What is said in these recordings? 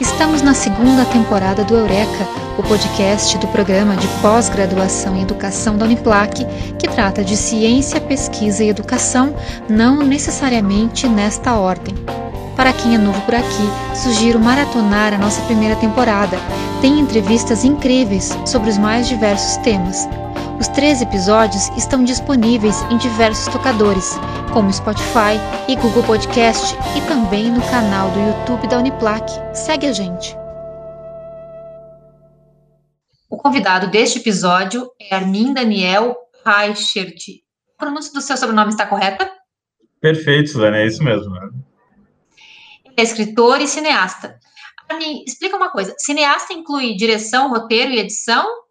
Estamos na segunda temporada do Eureka, o podcast do programa de pós-graduação em educação da Uniplac, que trata de ciência, pesquisa e educação, não necessariamente nesta ordem. Para quem é novo por aqui, sugiro maratonar a nossa primeira temporada. Tem entrevistas incríveis sobre os mais diversos temas. Os três episódios estão disponíveis em diversos tocadores, como Spotify e Google Podcast, e também no canal do YouTube da Uniplac. Segue a gente. O convidado deste episódio é Armin Daniel Reichert. A pronúncia do seu sobrenome está correta? Perfeito, Suzane, é isso mesmo. Né? é escritor e cineasta. Me explica uma coisa: cineasta inclui direção, roteiro e edição?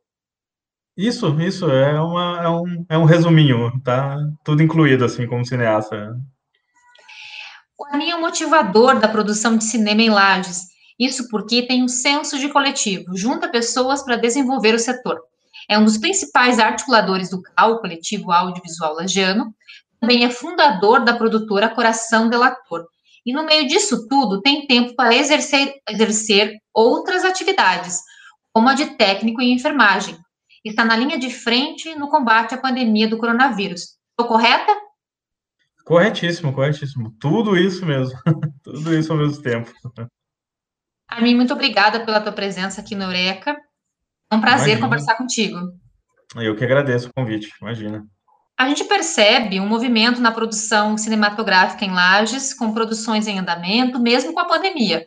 Isso, isso, é, uma, é, um, é um resuminho, tá? Tudo incluído, assim, como cineasta. O Armin é um motivador da produção de cinema em Lages. Isso porque tem um senso de coletivo, junta pessoas para desenvolver o setor. É um dos principais articuladores do CAU, Coletivo Audiovisual Lagiano. Também é fundador da produtora Coração Delator, e no meio disso tudo, tem tempo para exercer, exercer outras atividades, como a de técnico em enfermagem. Está na linha de frente no combate à pandemia do coronavírus. Estou correta? Corretíssimo, corretíssimo. Tudo isso mesmo. tudo isso ao mesmo tempo. Armin, muito obrigada pela tua presença aqui no Eureka. É um prazer imagina. conversar contigo. Eu que agradeço o convite, imagina. A gente percebe um movimento na produção cinematográfica em Lages, com produções em andamento, mesmo com a pandemia.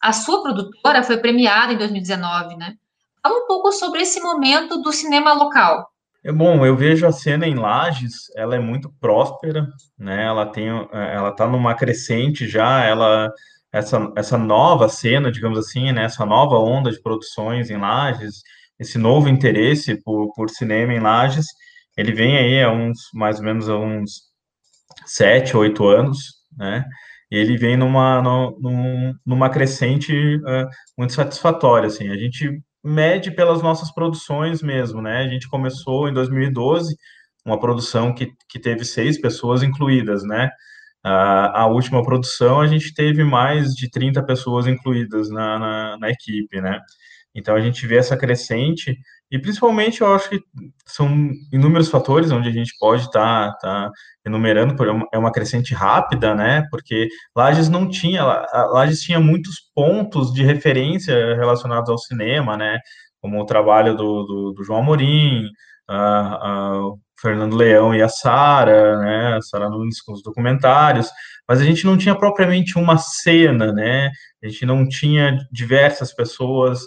A sua produtora foi premiada em 2019, né? Fala um pouco sobre esse momento do cinema local. É bom, eu vejo a cena em Lages, ela é muito próspera, né? Ela tem, ela tá numa crescente já, ela essa, essa nova cena, digamos assim, né? Essa nova onda de produções em Lages, esse novo interesse por, por cinema em Lages, ele vem aí há uns, mais ou menos, há uns sete, oito anos, né? E ele vem numa, numa, numa crescente uh, muito satisfatória, assim. A gente mede pelas nossas produções mesmo, né? A gente começou em 2012 uma produção que, que teve seis pessoas incluídas, né? Uh, a última produção a gente teve mais de 30 pessoas incluídas na, na, na equipe, né? Então a gente vê essa crescente e principalmente eu acho que são inúmeros fatores onde a gente pode estar tá, tá enumerando, por é uma crescente rápida, né? Porque Lages não tinha, Lages tinha muitos pontos de referência relacionados ao cinema, né? Como o trabalho do, do, do João Amorim, a, a, Fernando Leão e a Sara, né? A Sara Nunes com os documentários, mas a gente não tinha propriamente uma cena, né? A gente não tinha diversas pessoas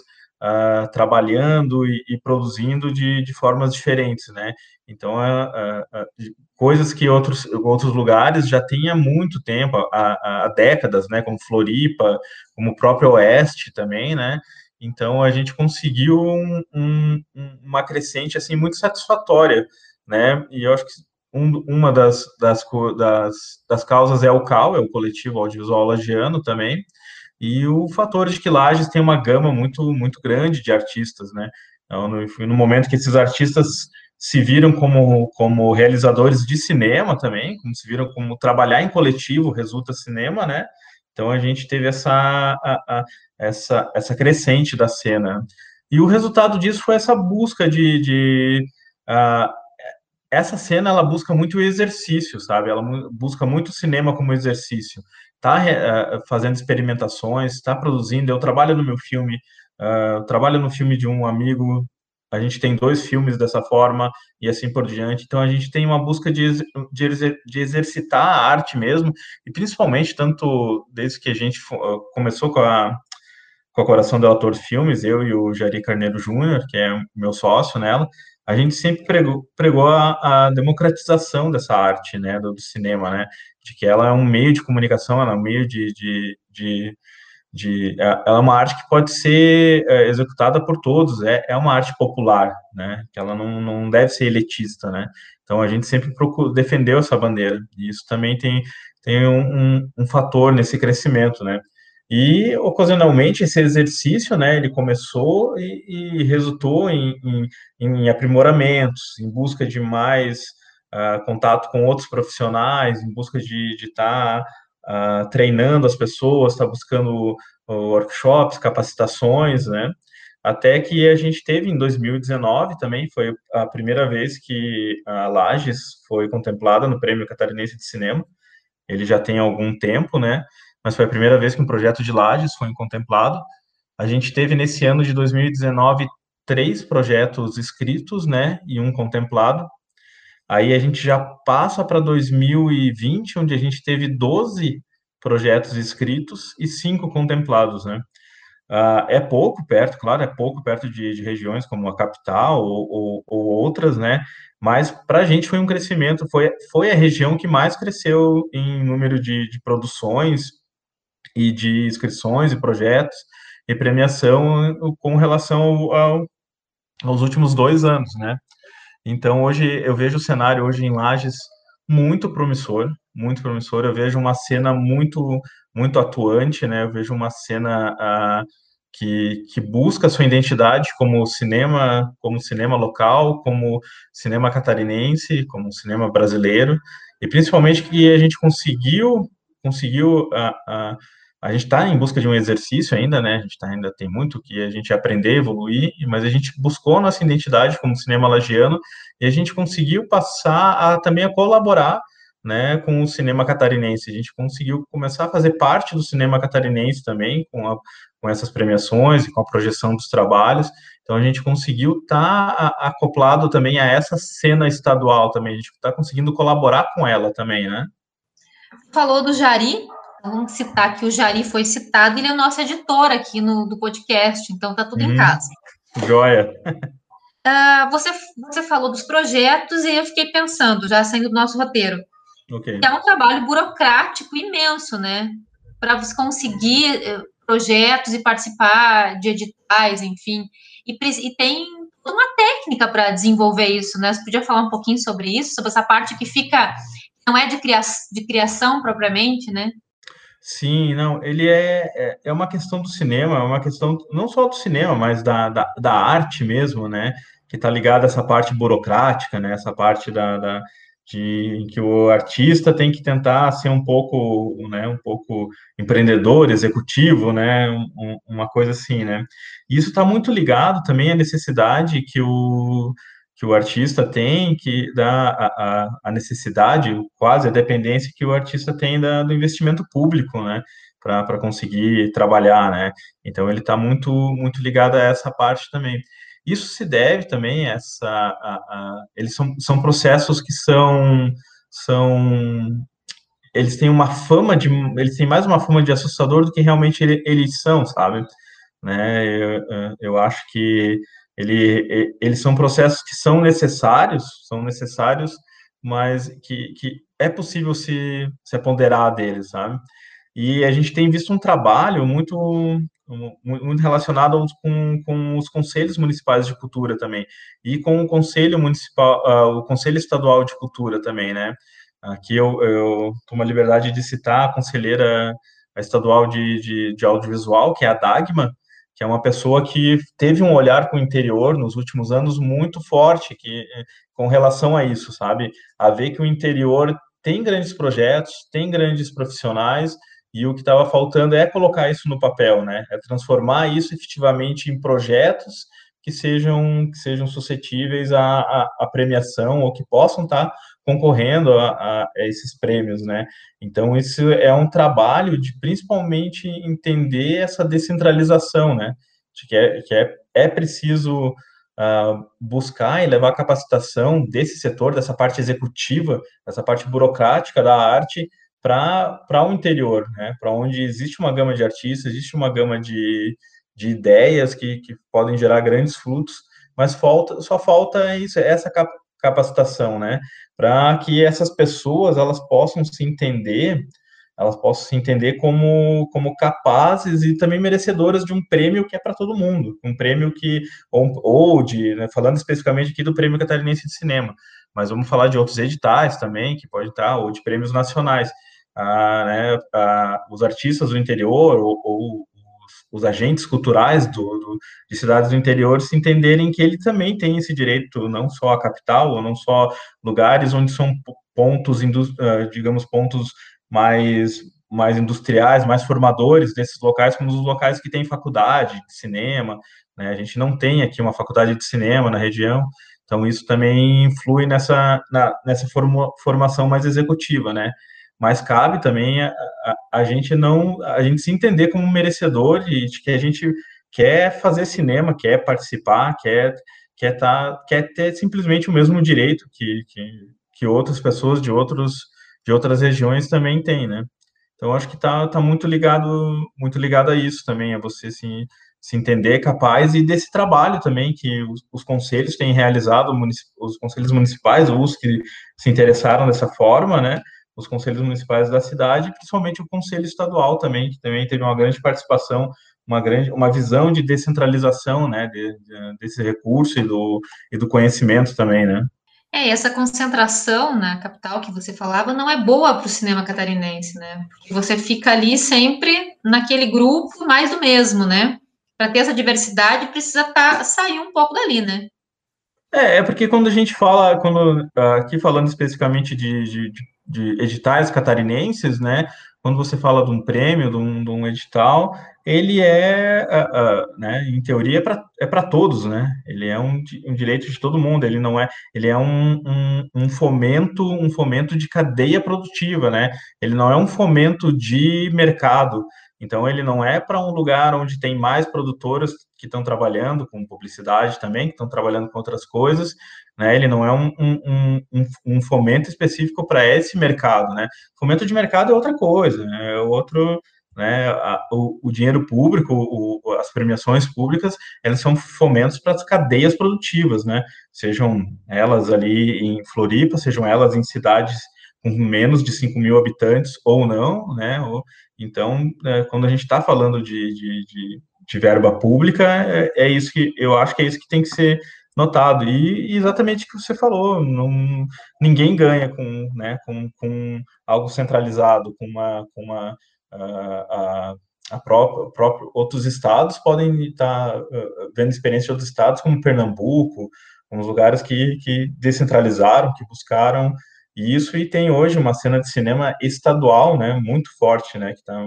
uh, trabalhando e, e, produzindo de, de formas diferentes, né? Então, uh, uh, coisas que outros, outros lugares já têm há muito tempo, há, há décadas, né? Como Floripa, como o próprio Oeste também, né? Então, a gente conseguiu um, um, uma crescente, assim, muito satisfatória, né? E eu acho que um, uma das, das, das, das causas é o CAL, é o Coletivo Audiovisual Lagiano também, e o fator de que Lages tem uma gama muito, muito grande de artistas, né? Então, no, no momento que esses artistas se viram como, como realizadores de cinema também, como se viram como trabalhar em coletivo resulta cinema, né? Então a gente teve essa, a, a, essa, essa crescente da cena. E o resultado disso foi essa busca de. de uh, essa cena ela busca muito o exercício, sabe? Ela busca muito cinema como exercício está uh, eh, fazendo experimentações, está produzindo. Eu trabalho no meu filme, uh, trabalho no filme de um amigo. A gente tem dois filmes dessa forma e assim por diante. Então a gente tem uma busca de, de, de exercitar a arte mesmo e principalmente tanto desde que a gente começou com a com a Coração do Autor Filmes, eu e o Jari Carneiro Júnior, que é meu sócio nela, a gente sempre pregou, pregou a, a, democratização dessa arte, né, do, do, cinema, né, de que ela é um meio de comunicação, ela é um meio de, de, de, de é, ela é uma arte que pode ser é, executada por todos, é, é uma arte popular, né, que ela não, não deve ser elitista, né, então a gente sempre procurou, defendeu essa bandeira, e isso também tem, tem um, um, um fator nesse crescimento, né, e, ocasionalmente, esse exercício, né, ele começou e, e resultou em, em, em, aprimoramentos, em busca de mais uh, contato com outros profissionais, em busca de estar uh, treinando as pessoas, está buscando workshops, capacitações, né? Até que a gente teve em 2019 também, foi a primeira vez que a Lages foi contemplada no Prêmio Catarinense de Cinema. Ele já tem algum tempo, né? Mas foi a primeira vez que um projeto de Lages foi contemplado. A gente teve nesse ano de 2019 três projetos escritos, né? E um contemplado. Aí a gente já passa para 2020, onde a gente teve 12 projetos escritos e cinco contemplados, né? Uh, é pouco perto, claro, é pouco perto de, de regiões como a capital ou, ou, ou outras, né? Mas para a gente foi um crescimento, foi, foi a região que mais cresceu em número de, de produções e de inscrições e projetos e premiação com relação ao, ao, aos últimos dois anos, né? Então hoje eu vejo o cenário hoje em Lages muito promissor, muito promissor. Eu vejo uma cena muito, muito atuante, né? Eu vejo uma cena uh, que, que busca sua identidade como cinema, como cinema local, como cinema catarinense, como cinema brasileiro, e principalmente que a gente conseguiu, conseguiu uh, uh, a gente está em busca de um exercício ainda, né? A gente tá, ainda tem muito que a gente aprender, evoluir, mas a gente buscou a nossa identidade como cinema lagiano e a gente conseguiu passar a, também a colaborar né, com o cinema catarinense. A gente conseguiu começar a fazer parte do cinema catarinense também, com, a, com essas premiações e com a projeção dos trabalhos. Então, a gente conseguiu estar tá acoplado também a essa cena estadual também. A gente está conseguindo colaborar com ela também, né? Falou do Jari, vamos citar que o Jari foi citado, ele é o nosso editor aqui no do podcast, então tá tudo hum, em casa. Joia. Uh, você, você falou dos projetos e eu fiquei pensando, já saindo do nosso roteiro, okay. é um trabalho burocrático imenso, né? Para você conseguir eh, projetos e participar de editais, enfim. E, e tem uma técnica para desenvolver isso, né? Você podia falar um pouquinho sobre isso, sobre essa parte que fica, não é de, cria, de criação propriamente, né? Sim, não, ele é, é, é uma questão do cinema, é uma questão não só do cinema, mas da, da, da arte mesmo, né? Que está ligada a essa parte burocrática, né? Essa parte da, da de que o artista tem que tentar ser um pouco, né, um pouco empreendedor, executivo, né, um, uma coisa assim, né. Isso está muito ligado também à necessidade que o que o artista tem, que dá a, a, a, necessidade, quase a dependência que o artista tem da, do investimento público, né, para conseguir trabalhar, né. Então ele está muito muito ligado a essa parte também. Isso se deve também a essa, a, a, eles são, são processos que são são eles têm uma fama de eles têm mais uma fama de assustador do que realmente eles são, sabe? Né? Eu, eu acho que ele, eles são processos que são necessários, são necessários, mas que, que é possível se, se aponderar deles, sabe? E a gente tem visto um trabalho muito muito relacionado com, com os conselhos municipais de cultura também e com o conselho municipal, uh, o conselho estadual de cultura também, né? Aqui eu, eu tomo a liberdade de citar a conselheira estadual de, de, de audiovisual, que é a Dagma, que é uma pessoa que teve um olhar com o interior nos últimos anos muito forte que eh, com relação a isso, sabe? A ver que o interior tem grandes projetos, tem grandes profissionais e o que estava faltando é colocar isso no papel, né? É transformar isso efetivamente em projetos que sejam que sejam suscetíveis à, à, à premiação ou que possam estar tá concorrendo a, a, esses prêmios, né? Então isso é um trabalho de principalmente entender essa descentralização, né? De que é, que é, é preciso uh, buscar e levar a capacitação desse setor, dessa parte executiva, dessa parte burocrática da arte para o interior, né? Para onde existe uma gama de artistas, existe uma gama de, de ideias que, que podem gerar grandes frutos, mas falta, só falta isso, essa capacitação, né? Para que essas pessoas elas possam se entender, elas possam se entender como, como capazes e também merecedoras de um prêmio que é para todo mundo, um prêmio que ou, ou de, né, falando especificamente aqui do prêmio catarinense de cinema, mas vamos falar de outros editais também que pode estar ou de prêmios nacionais. Ah, né, ah, os artistas do interior ou, ou os agentes culturais do, do, de cidades do interior se entenderem que ele também tem esse direito, não só a capital, ou não só lugares onde são pontos, ah, digamos, pontos mais, mais industriais, mais formadores desses locais, como os locais que têm faculdade de cinema, né? A gente não tem aqui uma faculdade de cinema na região, então isso também influi nessa, na, nessa forma, formação mais executiva, né? Mas cabe também a, a, a, gente não, a gente se entender como merecedor de, de que a gente quer fazer cinema, quer participar, quer quer tá, quer ter simplesmente o mesmo direito que, que, que outras pessoas de outros de outras regiões também têm, né? Então acho que tá, tá muito ligado muito ligado a isso também, a você se, se entender capaz e desse trabalho também que os, os conselhos têm realizado, os conselhos municipais, os que se interessaram dessa forma, né? Os conselhos municipais da cidade, principalmente o conselho estadual também, que também teve uma grande participação, uma grande, uma visão de descentralização, né, de, de, desse recurso e do, e do conhecimento também, né? É, essa concentração na capital que você falava não é boa para o cinema catarinense, né? Porque você fica ali sempre naquele grupo mais do mesmo, né? Para ter essa diversidade, precisa tá, sair um pouco dali, né? É, é porque quando a gente fala, quando aqui falando especificamente de, de, de editais catarinenses, né? Quando você fala de um prêmio, de um, de um edital, ele é, uh, uh, né, em teoria, é para é todos, né? Ele é um, um, direito de todo mundo. Ele não é, ele é um, um, um, fomento, um fomento de cadeia produtiva, né? Ele não é um fomento de mercado. Então, ele não é para um lugar onde tem mais produtoras que estão trabalhando com publicidade também, que estão trabalhando com outras coisas, né? Ele não é um, um, um, um fomento específico para esse mercado, né? Fomento de mercado é outra coisa, né? é outro, né, a, o, o, dinheiro público, o, as premiações públicas, elas são fomentos para as cadeias produtivas, né, sejam elas ali em Floripa, sejam elas em cidades com menos de 5 mil habitantes ou não, né, ou, então, é, quando a gente está falando de, de, de, de, verba pública, é, é, isso que, eu acho que é isso que tem que ser notado, e, e exatamente o que você falou, não, ninguém ganha com, né, com, com algo centralizado, com uma, com uma a, a própria, próprio, outros estados podem estar uh, vendo experiência de outros estados, como Pernambuco, uns lugares que, que descentralizaram, que buscaram isso, e tem hoje uma cena de cinema estadual, né, muito forte, né, que está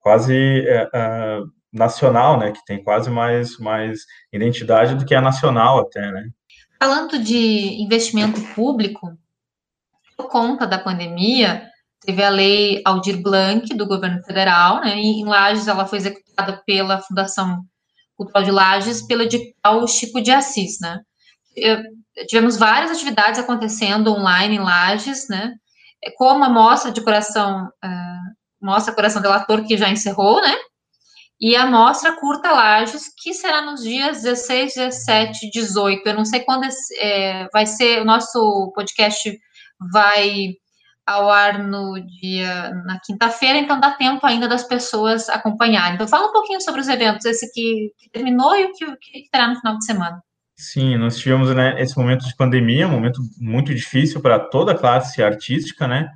quase uh, nacional, né, que tem quase mais, mais identidade do que a nacional até, né. Falando de investimento público, por conta da pandemia, Teve a lei Aldir Blanc, do governo federal, né? E em Lages ela foi executada pela Fundação Cultural de Lages, pelo edital Chico de Assis, né? Eu, tivemos várias atividades acontecendo online em Lages, né? Como a mostra de coração, uh, mostra Coração Delator, que já encerrou, né? E a mostra Curta Lages, que será nos dias 16, 17, 18. Eu não sei quando é, vai ser, o nosso podcast vai ao ar no dia na quinta-feira, então dá tempo ainda das pessoas acompanharem. Então fala um pouquinho sobre os eventos, esse que, que terminou e o que, que, terá no final de semana. Sim, nós tivemos né, esse momento de pandemia, um momento muito difícil para toda a classe artística, né?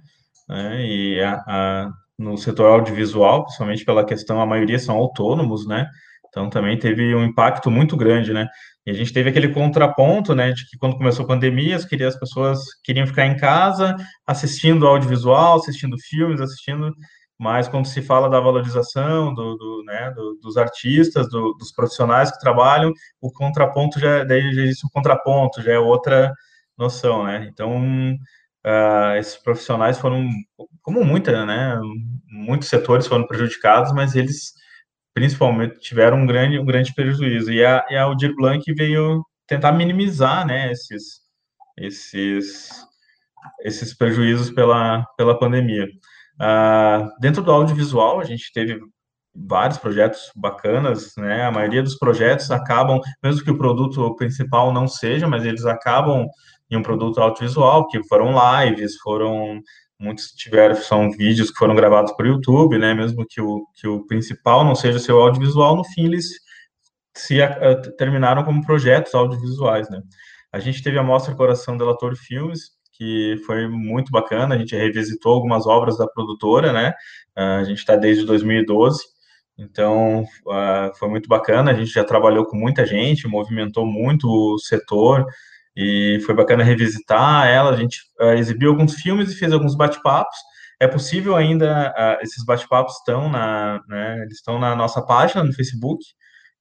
né e a, a, no setor audiovisual, principalmente pela questão, a maioria são autônomos, né? Então também teve um impacto muito grande, né? E a gente teve aquele contraponto, né, de que quando começou a pandemia, as, as pessoas queriam ficar em casa, assistindo audiovisual, assistindo filmes, assistindo, mas quando se fala da valorização do, do né, do, dos artistas, do, dos profissionais que trabalham, o contraponto já, daí já existe um contraponto, já é outra noção, né? Então, uh, esses profissionais foram, como muita, né, muitos setores foram prejudicados, mas eles principalmente tiveram um grande, um grande prejuízo. E a, e a Aldir Blanc veio tentar minimizar né, esses, esses, esses prejuízos pela, pela pandemia. Uh, dentro do audiovisual, a gente teve vários projetos bacanas, né? A maioria dos projetos acabam, mesmo que o produto principal não seja, mas eles acabam em um produto audiovisual, que foram lives, foram muitos tiveram são vídeos que foram gravados por YouTube, né? Mesmo que o, que o principal não seja seu audiovisual, no fim eles se a, terminaram como projetos audiovisuais, né? A gente teve a mostra Coração Delator Filmes, que foi muito bacana. A gente revisitou algumas obras da produtora, né? A gente está desde 2012. Então, uh, foi muito bacana. A gente já trabalhou com muita gente, movimentou muito o setor, e foi bacana revisitar ela. A gente uh, exibiu alguns filmes e fez alguns bate-papos. é possível ainda, uh, esses bate-papos estão na, né, estão na nossa página no Facebook,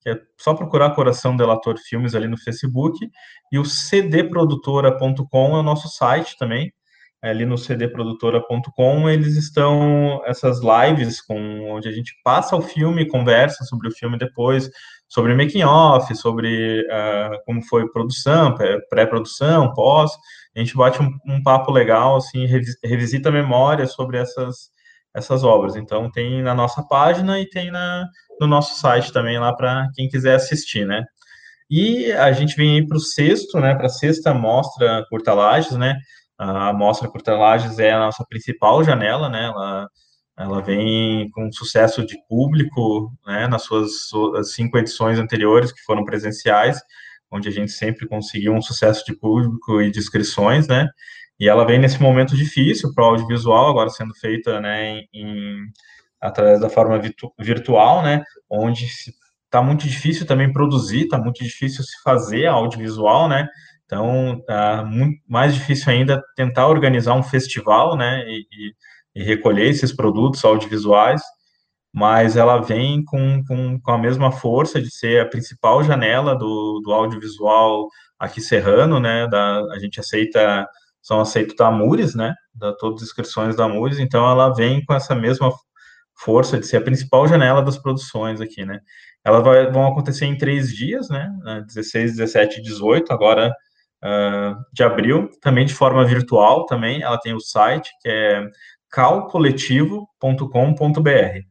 que é só procurar Coração Delator Filmes ali no Facebook, e o cdprodutora.com é o nosso site também, ali no cdprodutora.com, eles estão essas lives com onde a gente passa o filme, conversa sobre o filme depois, sobre making off, sobre uh, como foi produção, pré-produção, pós. A gente bate um, um papo legal, assim, revisita a memória sobre essas essas obras. Então tem na nossa página e tem na, no nosso site também lá para quem quiser assistir, né? E a gente vem para o sexto, né? Para a sexta mostra Curta Lages, né? A mostra Curta Lages é a nossa principal janela, né? Ela, ela vem com sucesso de público, né? Nas suas, cinco edições anteriores que foram presenciais, onde a gente sempre conseguiu um sucesso de público e de inscrições, né? E ela vem nesse momento difícil para o audiovisual, agora sendo feita, né? Em, através da forma virtu virtual, né? Onde está muito difícil também produzir, está muito difícil se fazer audiovisual, né? Então, é muito mais difícil ainda tentar organizar um festival, né, e, e, e recolher esses produtos audiovisuais, mas ela vem com, com, com, a mesma força de ser a principal janela do, do audiovisual aqui serrano, né, da, a gente aceita, são aceitos da né, da todas as inscrições da Amures, então ela vem com essa mesma força de ser a principal janela das produções aqui, né. Elas vai, vão acontecer em três dias, né, 16, 17 e 18, agora uh, de abril, também de forma virtual também, ela tem o site, que é calcoletivo.com.br.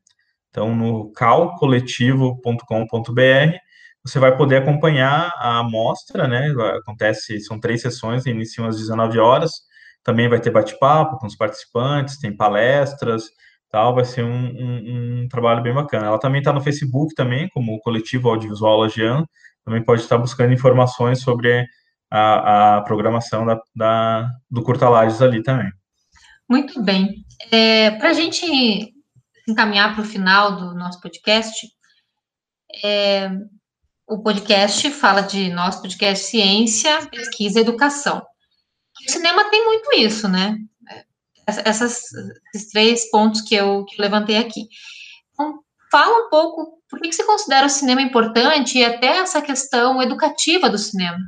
Então, no calcoletivo.com.br, você vai poder acompanhar a amostra, né? Acontece, são três sessões, iniciam às 19 horas. Também vai ter bate-papo com os participantes, tem palestras, tal. Vai ser um, um, um trabalho bem bacana. Ela também está no Facebook também, como Coletivo Audiovisual Lagiano. Também pode estar buscando informações sobre a, a programação da, da, do Curta Lages ali também. Muito bem. É, para a gente encaminhar para o final do nosso podcast, é, o podcast fala de nosso podcast Ciência, Pesquisa e Educação. O cinema tem muito isso, né? Essas, esses três pontos que eu, que eu levantei aqui. Então, fala um pouco por que você considera o cinema importante e até essa questão educativa do cinema.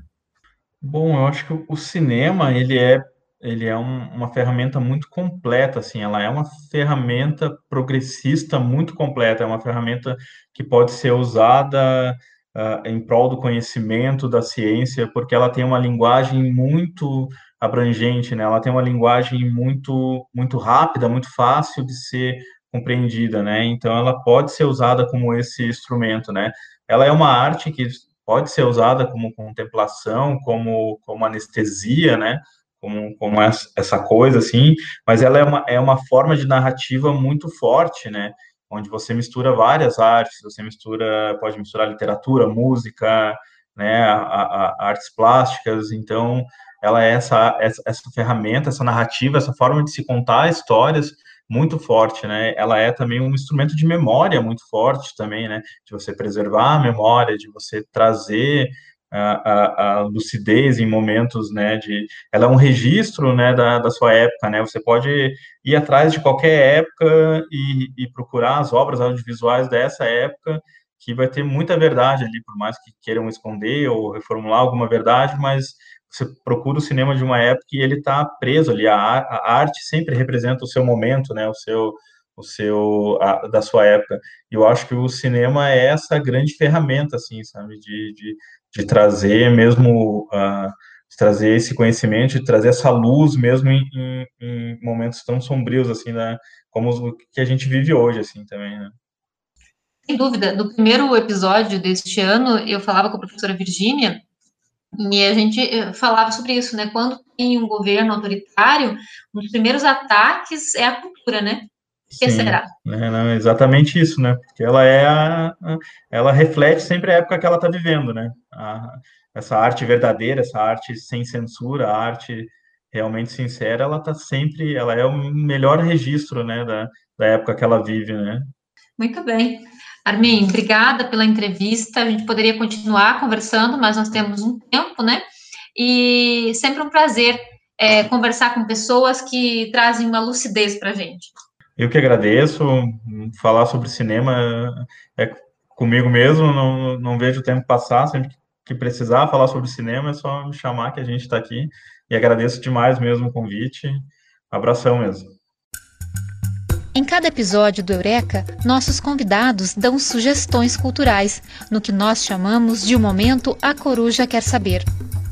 Bom, eu acho que o cinema, ele é ele é um, uma ferramenta muito completa, assim, ela é uma ferramenta progressista muito completa, é uma ferramenta que pode ser usada uh, em prol do conhecimento da ciência, porque ela tem uma linguagem muito abrangente, né? Ela tem uma linguagem muito muito rápida, muito fácil de ser compreendida, né? Então ela pode ser usada como esse instrumento, né? Ela é uma arte que pode ser usada como contemplação, como, como anestesia, né? Como, como essa coisa, assim, mas ela é uma, é uma forma de narrativa muito forte, né? Onde você mistura várias artes, você mistura, pode misturar literatura, música, né? A, a, a artes plásticas, então ela é essa, essa, essa ferramenta, essa narrativa, essa forma de se contar histórias muito forte, né? Ela é também um instrumento de memória muito forte também, né? De você preservar a memória, de você trazer a, a, a, lucidez em momentos, né, de, ela é um registro, né, da, da sua época, né, você pode ir atrás de qualquer época e, e procurar as obras audiovisuais dessa época, que vai ter muita verdade ali, por mais que queiram esconder ou reformular alguma verdade, mas você procura o cinema de uma época e ele está preso ali. A, a, arte sempre representa o seu momento, né? O seu, o seu, a, da sua época. Eu acho que o cinema é essa grande ferramenta, assim, sabe, de, de, de trazer mesmo, uh, de trazer esse conhecimento, de trazer essa luz mesmo em, em, em momentos tão sombrios, assim, né? Como o que a gente vive hoje, assim, também, né? Sem dúvida. No primeiro episódio deste ano, eu falava com a professora Virgínia e a gente eh, falava sobre isso, né? Quando tem um governo autoritário, um dos primeiros ataques é a cultura, né? Que Sim, será? É, não, exatamente isso, né? Porque ela é a, ela reflete sempre a época que ela está vivendo, né? A, essa arte verdadeira, essa arte sem censura, a arte realmente sincera, ela está sempre, ela é o melhor registro, né, da, da época que ela vive, né? Muito bem. Armin, obrigada pela entrevista. A gente poderia continuar conversando, mas nós temos um tempo, né? E sempre um prazer é, conversar com pessoas que trazem uma lucidez para a gente. Eu que agradeço. Falar sobre cinema é comigo mesmo, não, não vejo o tempo passar. Sempre que precisar falar sobre cinema, é só me chamar que a gente está aqui. E agradeço demais mesmo o convite. Abração mesmo. Em cada episódio do Eureka, nossos convidados dão sugestões culturais, no que nós chamamos de o momento A Coruja Quer Saber.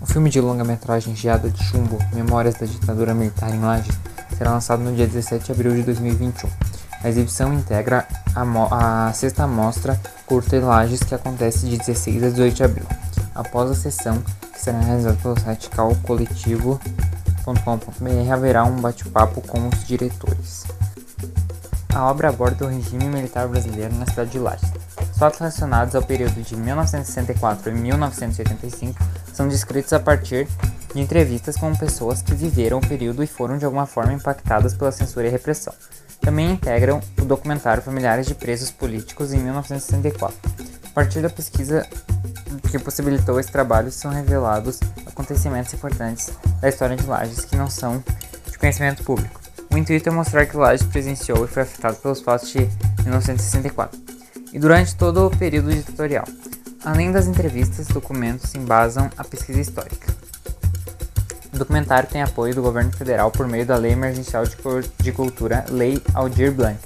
O filme de longa-metragem Geada de Chumbo, Memórias da Ditadura Militar em Lages, será lançado no dia 17 de abril de 2021. A exibição integra a, a sexta mostra Curta em Lages, que acontece de 16 a 18 de abril. Após a sessão, que será realizada pelo site calcoletivo.com.br, haverá um bate-papo com os diretores. A obra aborda o regime militar brasileiro na cidade de Lages. Fatos relacionados ao período de 1964 e 1985 são descritos a partir de entrevistas com pessoas que viveram o período e foram de alguma forma impactadas pela censura e repressão. Também integram o documentário Familiares de Presos Políticos em 1964. A partir da pesquisa que possibilitou esse trabalho, são revelados acontecimentos importantes da história de Lages que não são de conhecimento público. O intuito é mostrar que Lages presenciou e foi afetado pelos fatos de 1964 e durante todo o período ditatorial. Além das entrevistas, documentos embasam a pesquisa histórica. O documentário tem apoio do governo federal por meio da Lei Emergencial de Cultura, Lei Aldir Blanc,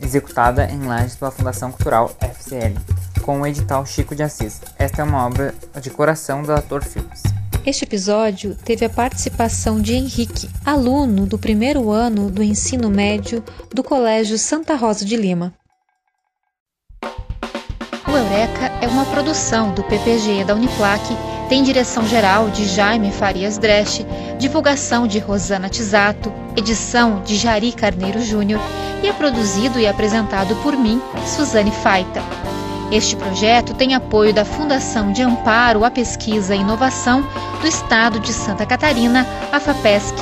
executada em Lages pela Fundação Cultural FCL, com o edital Chico de Assis. Esta é uma obra de coração do ator Filmes. Este episódio teve a participação de Henrique, aluno do primeiro ano do ensino médio do Colégio Santa Rosa de Lima. O Eureka é uma produção do PPG da Uniplac, tem direção geral de Jaime Farias Dresch, divulgação de Rosana Tisato, edição de Jari Carneiro Júnior e é produzido e apresentado por mim, Suzane Faita. Este projeto tem apoio da Fundação de Amparo à Pesquisa e Inovação do Estado de Santa Catarina, a FAPESC,